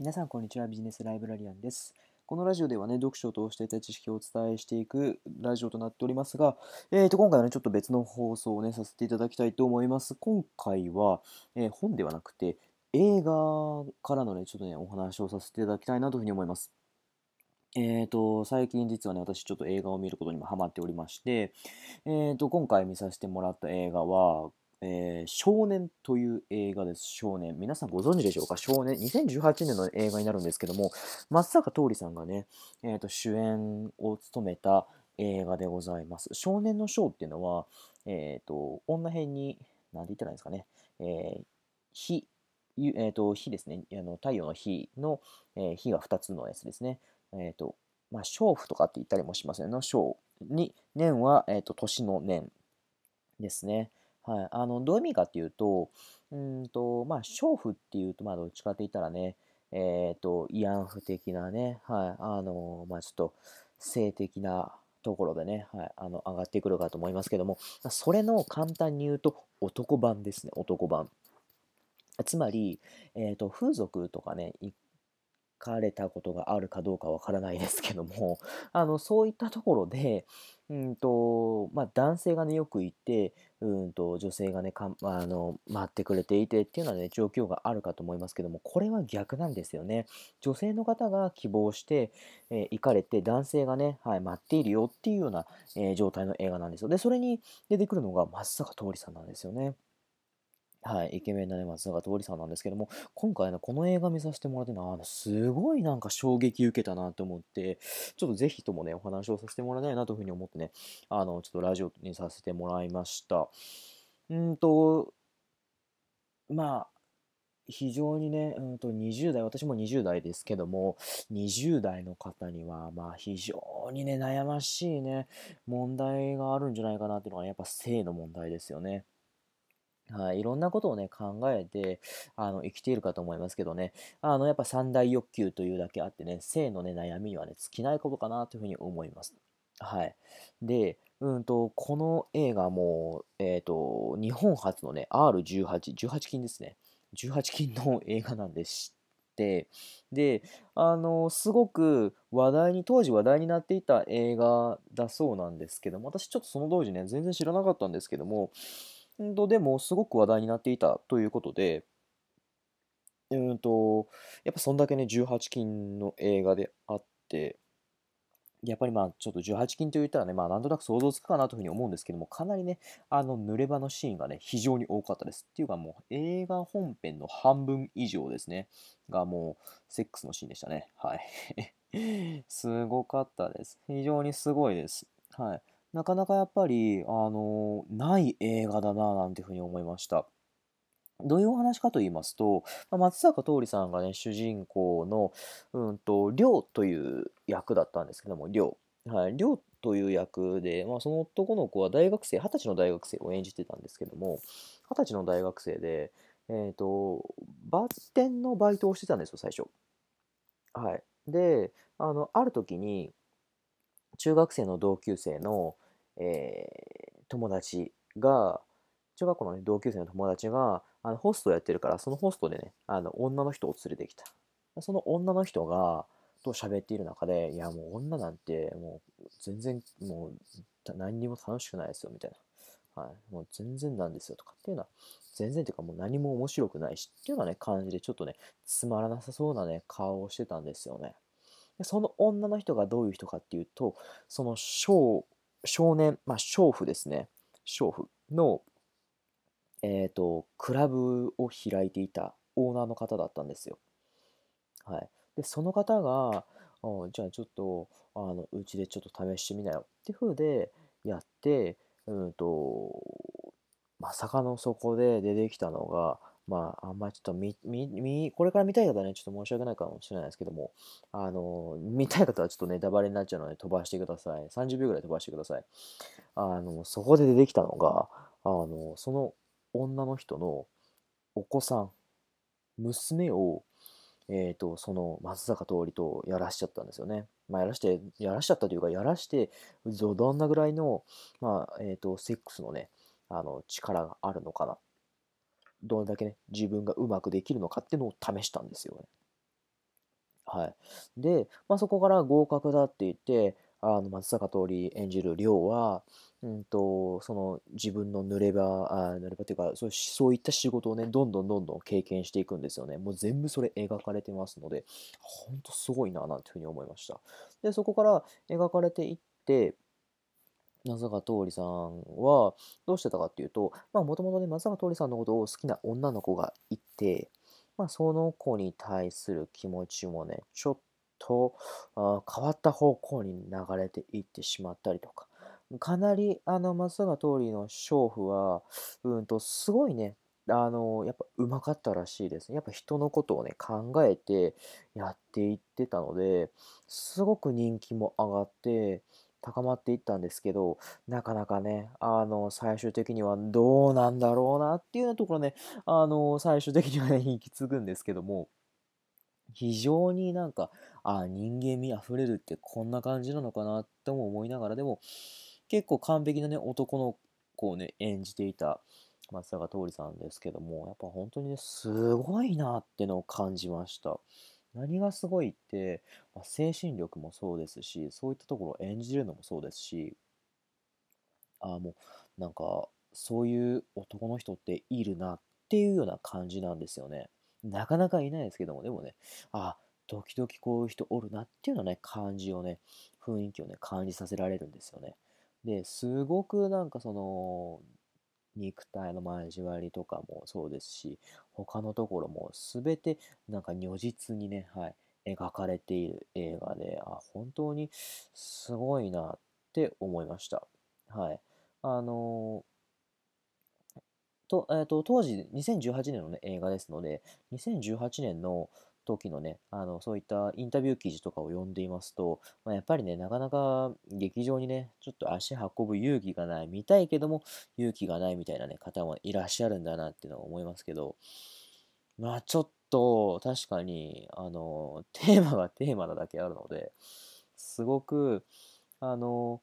皆さん、こんにちは。ビジネスライブラリアンです。このラジオではね、読書を通していた知識をお伝えしていくラジオとなっておりますが、えー、と今回はね、ちょっと別の放送をね、させていただきたいと思います。今回は、えー本ではなくて、映画からのね、ちょっとね、お話をさせていただきたいなというふうに思います。えーと、最近実はね、私ちょっと映画を見ることにもハマっておりまして、えーと、今回見させてもらった映画は、えー少年という映画です。少年。皆さんご存知でしょうか？少年。2018年の映画になるんですけども、松坂桃李さんがね、えーと、主演を務めた映画でございます。少年の章っていうのは、えーと、女編に、なんて言ったらいいんですかね、えー、火、えーと、火ですね。あの太陽の火の、えー火が2つのやつですね。えっ、と、まあ、娼婦とかって言ったりもしますよね。の娼に、年は、えっ、と、年の年ですね。はい。あの、どういう意味かっていうと、うんと、まあ、娼婦っていうと、まあ、どっちかって言ったらね、えっ、と、慰安婦的なね、はい。あの、まあ、ちょっと、性的なところでね、はい。あの、上がってくるかと思いますけども、それの簡単に言うと、男版ですね。男版。つまり、えっ、と、風俗とかね、行かれたことがあるかどうかわからないですけども、あの、そういったところで、うんと、まあ、男性がね、よくいて、うんと、女性がね、かあの、待ってくれていてっていうようなね、状況があるかと思いますけども、これは逆なんですよね。女性の方が希望して、えー行かれて、男性がね、はい、待っているよっていうような、えー状態の映画なんですよ。で、それに出てくるのが松坂桃李さんなんですよね。はい、イケメンなね、松坂桃李さんなんですけども、今回ね、この映画見させてもらって、あの、すごいなんか衝撃受けたなと思って、ちょっとぜひともね、お話をさせてもらいたいなというふうに思ってね、あの、ちょっとラジオにさせてもらいました。うんと、まあ、非常にね、うんと20代、私も20代ですけども、20代の方には、まあ非常にね、悩ましいね、問題があるんじゃないかなっていうのが、やっぱ性の問題ですよね。はい、いろんなことをね、考えて、あの、生きているかと思いますけどね、あの、やっぱ三大欲求というだけあってね、性のね、悩みにはね、尽きないことかなというふうに思います。はい。で、うんと、この映画も、えっと、日本初のね、R18、18禁ですね。18禁の映画なんでして、で、あの、すごく話題に、当時話題になっていた映画だそうなんですけども、私ちょっとその当時ね、全然知らなかったんですけども、うんと、でも、すごく話題になっていたということで、うんと、やっぱそんだけね、18禁の映画であって、やっぱりまあ、ちょっと18禁と言ったらね、まあ、なんとなく想像つくかなというふうに思うんですけども、かなりね、あの、濡れ場のシーンがね、非常に多かったです。っていうかもう、映画本編の半分以上ですね、がもう、セックスのシーンでしたね。はい。すごかったです。非常にすごいです。はい。なかなかやっぱり、あの、ない映画だな、なんていうふうに思いました。どういうお話かと言いますと、松坂桃李さんがね、主人公の、うんと、亮という役だったんですけども、亮。はい、亮という役で、まあ、その男の子は大学生、二十歳の大学生を演じてたんですけども、二十歳の大学生で、えっと、バッテンのバイトをしてたんですよ、最初。はい。で、あの、ある時に、中学生の同級生の、えー友達が、中学校の、ね、同級生の友達が、あのホストをやってるから、そのホストでね、あの女の人を連れてきた。その女の人が、と喋っている中で、いや、もう女なんて、もう全然、もう何にも楽しくないですよ、みたいな。はい。もう全然なんですよ、とかっていうのは、全然っていうかもう何も面白くないし、っていうようなね、感じで、ちょっとね、つまらなさそうなね、顔をしてたんですよね。でその女の人がどういう人かっていうと、その少少年、まあ、娼婦ですね。娼婦の、えっと、クラブを開いていたオーナーの方だったんですよ。はい。で、その方が、あじゃあちょっと、あの、うちでちょっと試してみなよっていう風でやって、うんと、まさかのそこで出てきたのが、まあ、あんまりちょっと見、見、これから見たい方はね、ちょっと申し訳ないかもしれないですけども、あの、見たい方はちょっとネタバレになっちゃうので飛ばしてください。30秒ぐらい飛ばしてください。あの、そこで出てきたのが、あの、その女の人のお子さん、娘を、えっと、その松坂桃李とやらしちゃったんですよね。まあ、やらして、やらしちゃったというか、やらして、どんなぐらいの、まあ、えっと、セックスのね、あの、力があるのかな。どれだけね、自分がうまくできるのかっていうのを試したんですよね。はい。で、まあ、そこから合格だって言って、あの松坂桃李演じる亮は、うんと、その自分の濡れ場、あ濡れ場っていうかそう、そういった仕事をね、どんどんどんどん経験していくんですよね。もう全部それ描かれてますので、ほんとすごいな、なんていうふうに思いました。で、そこから描かれていって、松坂桃李さんはどうしてたかっていうと、まあもともとね、松坂桃李さんのことを好きな女の子がいて、まあその子に対する気持ちもね、ちょっとあ変わった方向に流れていってしまったりとか、かなりあの松坂桃李の娼婦は、うんとすごいね、あの、やっぱうまかったらしいですね。やっぱ人のことをね、考えてやっていってたので、すごく人気も上がって、高まっていったんですけど、なかなかね、あの、最終的にはどうなんだろうなっていうようなところね、あの、最終的にはね、引き継ぐんですけども、非常になんか、あ人間味あふれるってこんな感じなのかなっても思いながら、でも、結構完璧なね、男の子をね、演じていた松坂桃李さんですけども、やっぱ本当にね、すごいなってのを感じました。何がすごいって、まあ、精神力もそうですし、そういったところを演じるのもそうですし、ああ、もう、なんか、そういう男の人っているなっていうような感じなんですよね。なかなかいないですけども、でもね、あ、時々こういう人おるなっていうのね、感じをね、雰囲気をね、感じさせられるんですよね。で、すごくなんかその、肉体の交わりとかもそうですし、他のところも全てなんか如実にね、はい、描かれている映画で、あ、本当にすごいなって思いました。はい。あのと、えっ、ー、と、当時、2018年のね、映画ですので、2018年の時のね、あの、そういったインタビュー記事とかを読んでいますと、まあ、やっぱりね、なかなか劇場にね、ちょっと足運ぶ勇気がない、見たいけども勇気がないみたいなね、方もいらっしゃるんだなっていうのは思いますけど、まあちょっと確かに、あの、テーマがテーマなだけあるので、すごく、あの、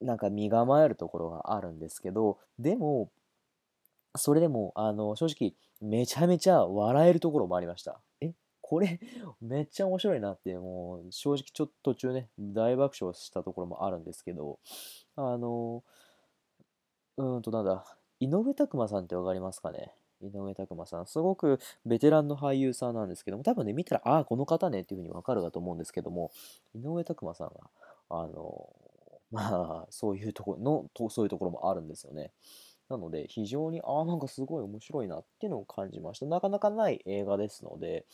なんか身構えるところがあるんですけど、でも、それでも、あの、正直、めちゃめちゃ笑えるところもありました。え、これ、めっちゃ面白いなって、もう、正直ちょっと途中ね、大爆笑したところもあるんですけど、あの、うんと、なんだ、井上拓馬さんってわかりますかね？井上拓馬さん。すごくベテランの俳優さんなんですけども、多分ね、見たら、ああ、この方ねっていうふうにわかるかと思うんですけども、井上拓馬さんが、あの、まあ、そういうところの、そういうところもあるんですよね。なので、非常に、ああ、なんかすごい面白いなっていうのを感じました。なかなかない映画ですので、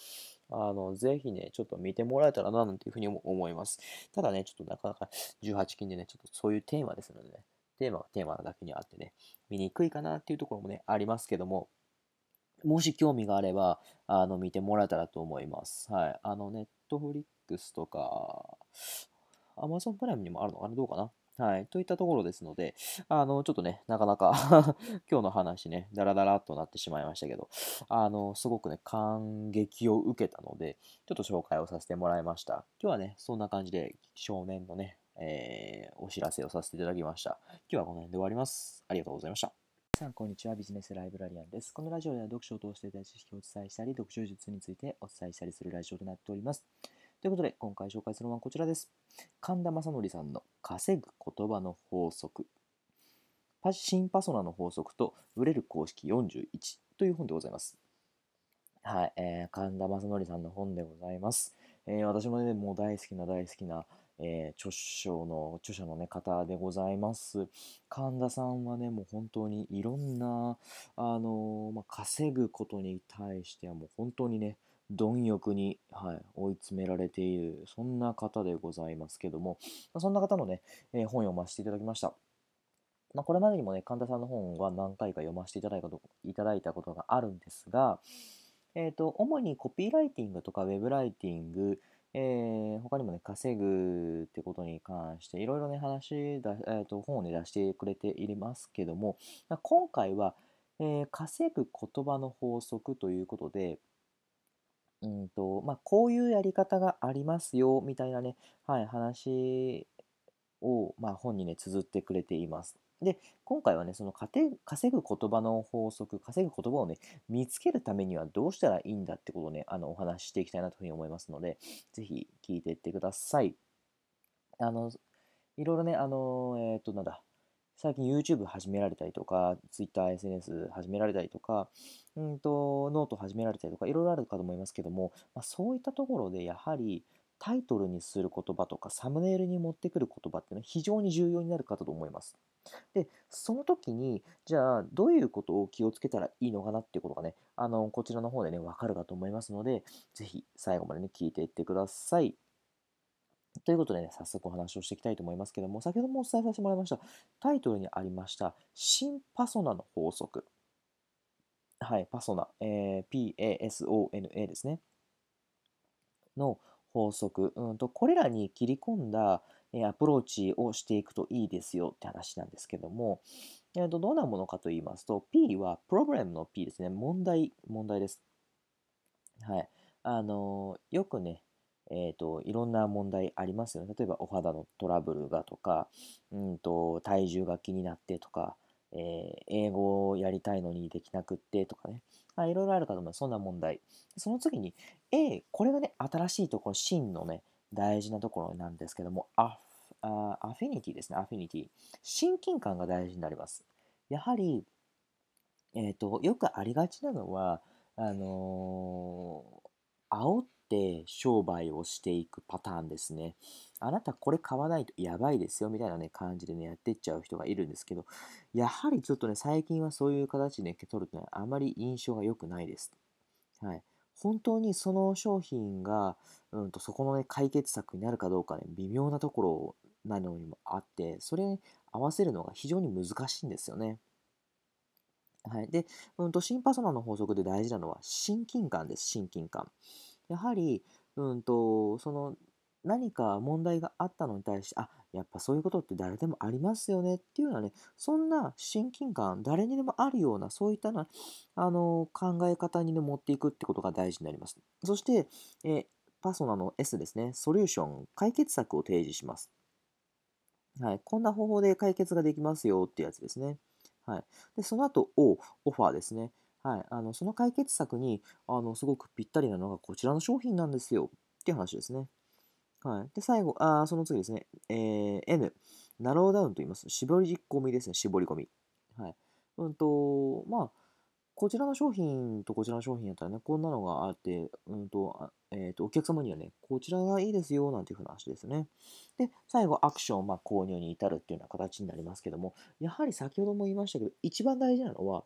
あの、ぜひね、ちょっと見てもらえたらな、なんていうふうに思います。ただね、ちょっとなかなか18禁でね、ちょっとそういうテーマですのでね、テーマがテーマだけにあってね、見にくいかなっていうところもね、ありますけども、もし興味があれば、あの、見てもらえたらと思います。はい。あの、ネットフリックスとか、アマゾンプライムにもあるのかな？どうかな？はい。といったところですので、あの、ちょっとね、なかなか 今日の話ね、ダラダラっとなってしまいましたけど、あの、すごくね、感激を受けたので、ちょっと紹介をさせてもらいました。今日はね、そんな感じで、少年のね、えー、お知らせをさせていただきました。今日はこの辺で終わります。ありがとうございました。皆さん、こんにちは。ビジネスライブラリアンです。このラジオでは読書を通していた知識をお伝えしたり、読書術についてお伝えしたりするラジオとなっております。ということで、今回紹介するのはこちらです。神田正則さんの稼ぐ言葉の法則。新パソナの法則と売れる公式41という本でございます。はい、えー、神田正則さんの本でございます。えー、私もね、もう大好きな大好きな、えー、著書の、著者の、ね、方でございます。神田さんはね、もう本当にいろんな、あのまあ、稼ぐことに対してはもう本当にね、貪欲に、はい、追い詰められている、そんな方でございますけども、そんな方のね、えー、本を読ませていただきました。まあ、これまでにもね、神田さんの本は何回か読ませていただいたこといただいたことがあるんですが、えっ、ー、と、主にコピーライティングとかウェブライティング、えー、他にもね、稼ぐってことに関して、いろいろね、話だ、えーと、本をね、出してくれていますけども、今回は、えー、稼ぐ言葉の法則ということで、うんと、まあ、こういうやり方がありますよ、みたいなね、はい、話を、まあ、本にね、綴ってくれています。で、今回はね、その稼ぐ言葉の法則、稼ぐ言葉をね、見つけるためにはどうしたらいいんだってことをね、あの、お話ししていきたいなというふうに思いますので、ぜひ聞いていってください。あの、いろいろね、あの、えっ、と、なんだ、最近 YouTube 始められたりとか、Twitter、SNS 始められたりとか、うんと、ノート始められたりとか、いろいろあるかと思いますけども、まあ、そういったところでやはりタイトルにする言葉とか、サムネイルに持ってくる言葉っていうのは非常に重要になるかと思います。で、その時に、じゃあ、どういうことを気をつけたらいいのかなっていうことがね、あの、こちらの方でね、わかるかと思いますので、ぜひ最後までね、聞いていってください。ということでね、早速お話をしていきたいと思いますけども、先ほどもお伝えさせてもらいました、タイトルにありました、新パソナの法則。はい、パソナ、えー、PASONA ですね。の法則。うんと、これらに切り込んだ、えアプローチをしていくといいですよって話なんですけども、えー、とどんなものかと言いますと、P はプログラムの P ですね。問題、問題です。はい。あの、よくね、えーと、いろんな問題ありますよね。例えばお肌のトラブルがとか、うんと、体重が気になってとか、えー、英語をやりたいのにできなくってとかね。あいろいろあるかと思います。そんな問題。その次に、A、これがね、新しいところ、真のね、大事なところなんですけども、アアアフィニティですね、アフィニティ。親近感が大事になります。やはり、えっ、ー、と、よくありがちなのは、あのー、煽って商売をしていくパターンですね。あなたこれ買わないとやばいですよみたいなね感じでねやってっちゃう人がいるんですけど、やはりちょっとね最近はそういう形で、ね、取るとねあまり印象が良くないです。はい。本当にその商品が、うんと、そこのね解決策になるかどうかね微妙なところなのにもあって、それに合わせるのが非常に難しいんですよね。はい。で、うんと、新パソナの法則で大事なのは親近感です、親近感。やはり、うんと、その何か問題があったのに対して、あ、やっぱそういうことって誰でもありますよねっていうのはね、そんな親近感、誰にでもあるような、そういったな、あの、考え方に、ね、持っていくってことが大事になります。そして、えパソナの S ですね、ソリューション、解決策を提示します。はい、こんな方法で解決ができますよってやつですね。はい、でその後 O、オファーですね。はい、あのその解決策にあのすごくぴったりなのがこちらの商品なんですよっていう話ですね。はい、で最後あ、その次ですね、えー、N、ナローダウンと言います。絞り込みですね、絞り込み。はい。うんと、まあ、こちらの商品とこちらの商品やったらね、こんなのがあって、うんと、えっ、ー、と、お客様にはね、こちらがいいですよ、なんていうふうな話ですね。で、最後、アクション、まあ、購入に至るっていうような形になりますけども、やはり先ほども言いましたけど、一番大事なのは、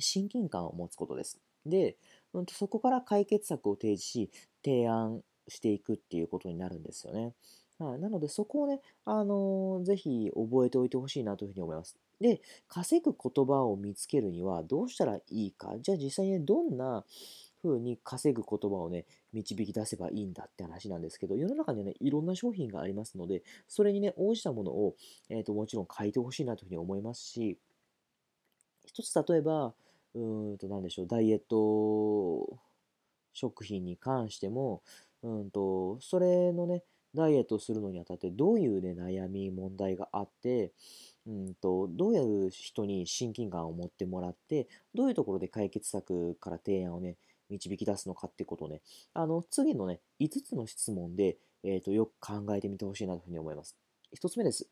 親近感を持つことです。で、うんと、そこから解決策を提示し、提案していくっていうことになるんですよね。はい、なので、そこをね、あのー、ぜひ覚えておいてほしいなというふうに思います。で、稼ぐ言葉を見つけるにはどうしたらいいか？じゃあ実際に、ね、どんな風に稼ぐ言葉をね、導き出せばいいんだって話なんですけど、世の中にはね、いろんな商品がありますので、それにね、応じたものを、えっ、ー、と、もちろん書いてほしいなというふうに思いますし、一つ例えば、うんと、なんでしょう、ダイエット食品に関しても、うんと、それのね、ダイエットするのにあたってどういうね、悩み、問題があって、うんと、どういう人に親近感を持ってもらって、どういうところで解決策から提案をね、導き出すのかってことをね、あの、次のね、5つの質問で、えっ、ー、と、よく考えてみてほしいなというふうに思います。1つ目です。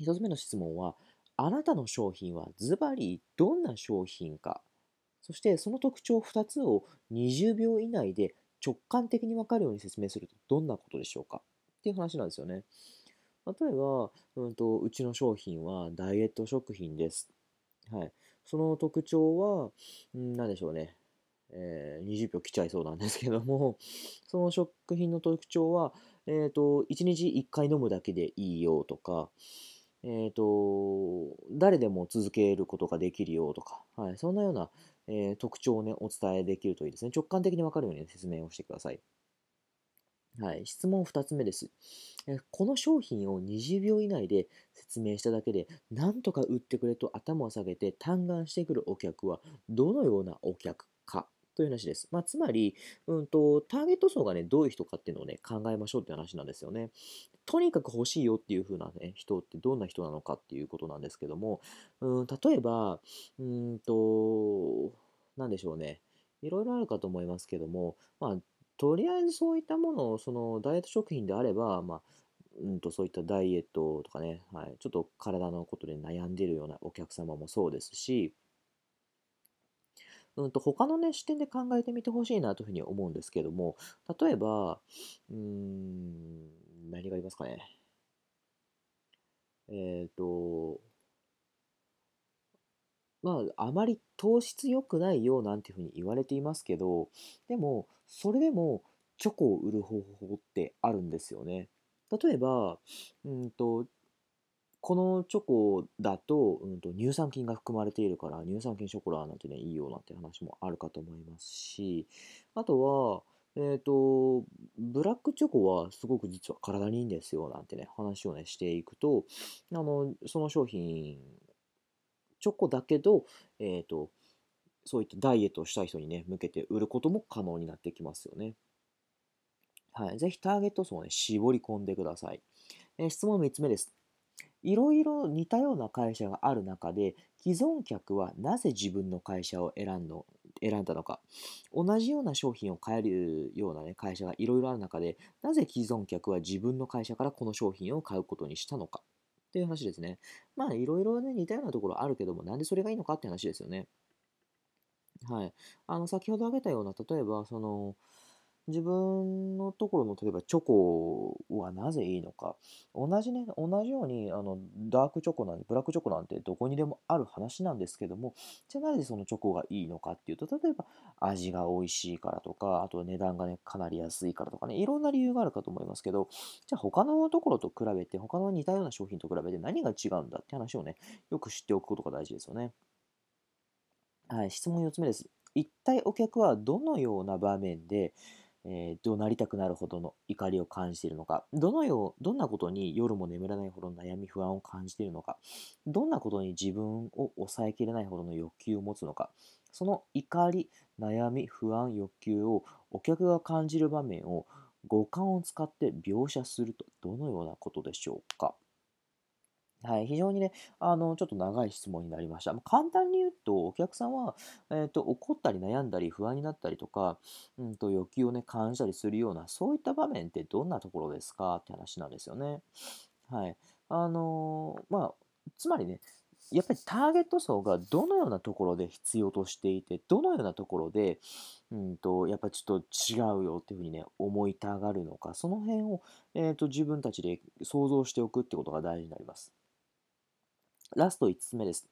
1つ目の質問は、あなたの商品はズバリどんな商品か、そしてその特徴2つを20秒以内で直感的に分かるように説明するとどんなことでしょうかっていう話なんですよね。例えば、うんと、うちの商品はダイエット食品です。はい。その特徴は、何でしょうね。えー、20秒来ちゃいそうなんですけども、その食品の特徴は、えっ、ー、と、1日1回飲むだけでいいよとか、えっ、ー、と、誰でも続けることができるよとか、はい、そんなような、えー、特徴をね、お伝えできるといいですね。直感的にわかるように、説明をしてください。はい、質問2つ目です。この商品を20秒以内で説明しただけで、なんとか売ってくれと頭を下げて嘆願してくるお客はどのようなお客かという話です。まあ、つまり、うんと、ターゲット層がね、どういう人かっていうのをね、考えましょうって話なんですよね。とにかく欲しいよっていう風なね、人ってどんな人なのかっていうことなんですけども、うん、例えば、うんと、なんでしょうね。いろいろあるかと思いますけども、まあ、とりあえずそういったものを、そのダイエット食品であれば、まあ、うんとそういったダイエットとかね、はい、ちょっと体のことで悩んでるようなお客様もそうですし、うんと他のね視点で考えてみてほしいなというふうに思うんですけども、例えば、うん、何がありますかね。えっ、と、まあ、あまり糖質良くないよなんていうふうに言われていますけど、でも、それでもチョコを売る方法ってあるんですよね。例えば、うんと、このチョコだと,、うんと、乳酸菌が含まれているから乳酸菌ショコラなんてねいいよなんて話もあるかと思いますしあとはえっ、ー、とブラックチョコはすごく実は体にいいんですよなんてね話をねしていくとあのその商品チョコだけどえっ、ー、とそういったダイエットをしたい人にね向けて売ることも可能になってきますよね。はい、ぜひターゲット層をね絞り込んでください。えー、質問3つ目です。いろいろ似たような会社がある中で既存客はなぜ自分の会社を選んの選んだのか同じような商品を買えるような、ね、会社がいろいろある中でなぜ既存客は自分の会社からこの商品を買うことにしたのかっていう話ですね。まあいろいろね似たようなところあるけどもなんでそれがいいのかって話ですよね。はい。あの先ほど挙げたような例えばその自分のところの例えばチョコはなぜいいのか。同じね同じようにあのダークチョコなんてブラックチョコなんてどこにでもある話なんですけどもじゃあなぜそのチョコがいいのかっていうと例えば味が美味しいからとかあと値段がねかなり安いからとかねいろんな理由があるかと思いますけどじゃあ他のところと比べて他の似たような商品と比べて何が違うんだって話をねよく知っておくことが大事ですよね。はい質問4つ目です。一体お客はどのような場面でえー、怒鳴りたくなるほどの怒りを感じているのか、どのよう、どんなことに夜も眠らないほどの悩み、不安を感じているのか、どんなことに自分を抑えきれないほどの欲求を持つのか、その怒り、悩み、不安、欲求をお客が感じる場面を五感を使って描写するとどのようなことでしょうか。はい、非常にね、あの、ちょっと長い質問になりました。ま簡単に言うと、お客さんは、えっと、怒ったり悩んだり不安になったりとか、うんと、欲求をね、感じたりするような、そういった場面ってどんなところですか？って話なんですよね。はい。あのーまあ、つまりね、やっぱりターゲット層がどのようなところで必要としていて、どのようなところで、うんと、やっぱちょっと違うよっていうふうにね、思いたがるのか、その辺を、えっと、自分たちで想像しておくってことが大事になります。ラスト5つ目です。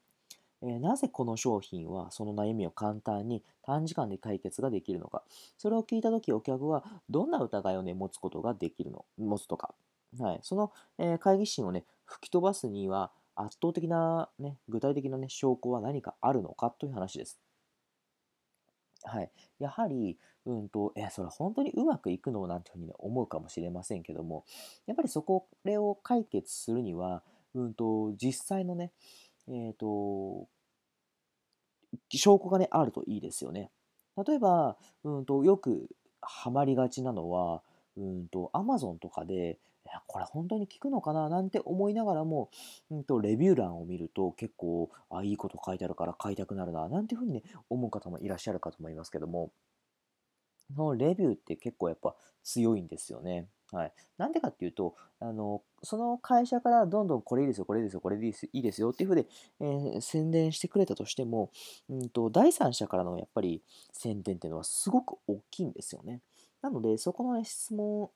えー、なぜこの商品はその悩みを簡単に短時間で解決ができるのか。それを聞いたときお客はどんな疑いをね、持つことができるの、持つとか。はい。その、えー、会議心をね、吹き飛ばすには圧倒的なね、具体的なね、証拠は何かあるのかという話です。はい。やはり、うんと、え、それ本当にうまくいくのなんていうふうに、ね、思うかもしれませんけども、やっぱりそこ、れを解決するには、うんと、実際のね、えっ、ー、と、証拠がね、あるといいですよね。例えば、うんと、よくハマりがちなのは、うんと、Amazon とかで、これ本当に効くのかな？なんて思いながらも、うんと、レビュー欄を見ると結構、あ、いいこと書いてあるから買いたくなるな、なんていうふうにね、思う方もいらっしゃるかと思いますけども、そのレビューって結構やっぱ強いんですよね。はい。なんでかっていうと、あの、その会社からどんどんこれいいですよ、これいいですよ、これでいいですよっていうふうで、えー、宣伝してくれたとしても、うんと、第三者からのやっぱり宣伝っていうのはすごく大きいんですよね。なので、そこの、ね、質問、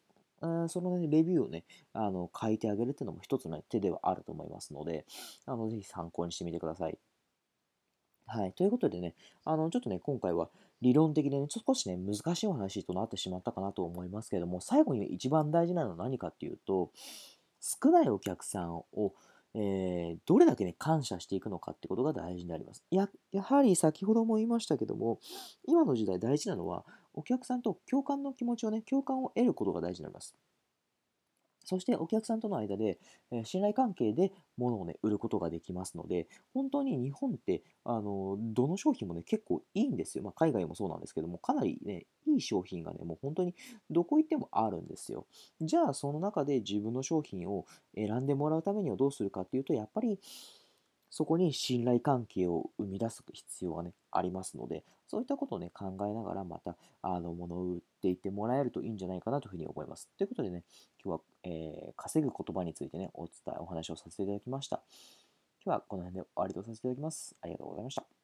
その、ね、レビューをね、あの書いてあげるっていうのも一つの手ではあると思いますので、あのぜひ参考にしてみてください。はい。ということでね、あの、ちょっとね、今回は理論的でね、少しね、難しいお話となってしまったかなと思いますけれども、最後に一番大事なのは何かっていうと、少ないお客さんを、えー、どれだけね、感謝していくのかってことが大事になります。や、やはり先ほども言いましたけども、今の時代大事なのは、お客さんと共感の気持ちをね、共感を得ることが大事になります。そしてお客さんとの間で、え信頼関係で物をね、売ることができますので、本当に日本って、あの、どの商品もね、結構いいんですよ。まあ、海外もそうなんですけども、かなりね、いい商品がね、もう本当にどこ行ってもあるんですよ。じゃあ、その中で自分の商品を選んでもらうためにはどうするかっていうと、やっぱり、そこに信頼関係を生み出す必要がね、ありますので、そういったことをね、考えながら、また、あの、物を売っていってもらえるといいんじゃないかなというふうに思います。ということでね、今日は、えー稼ぐ言葉についてね、お伝え、お話をさせていただきました。今日はこの辺で終わりとさせていただきます。ありがとうございました。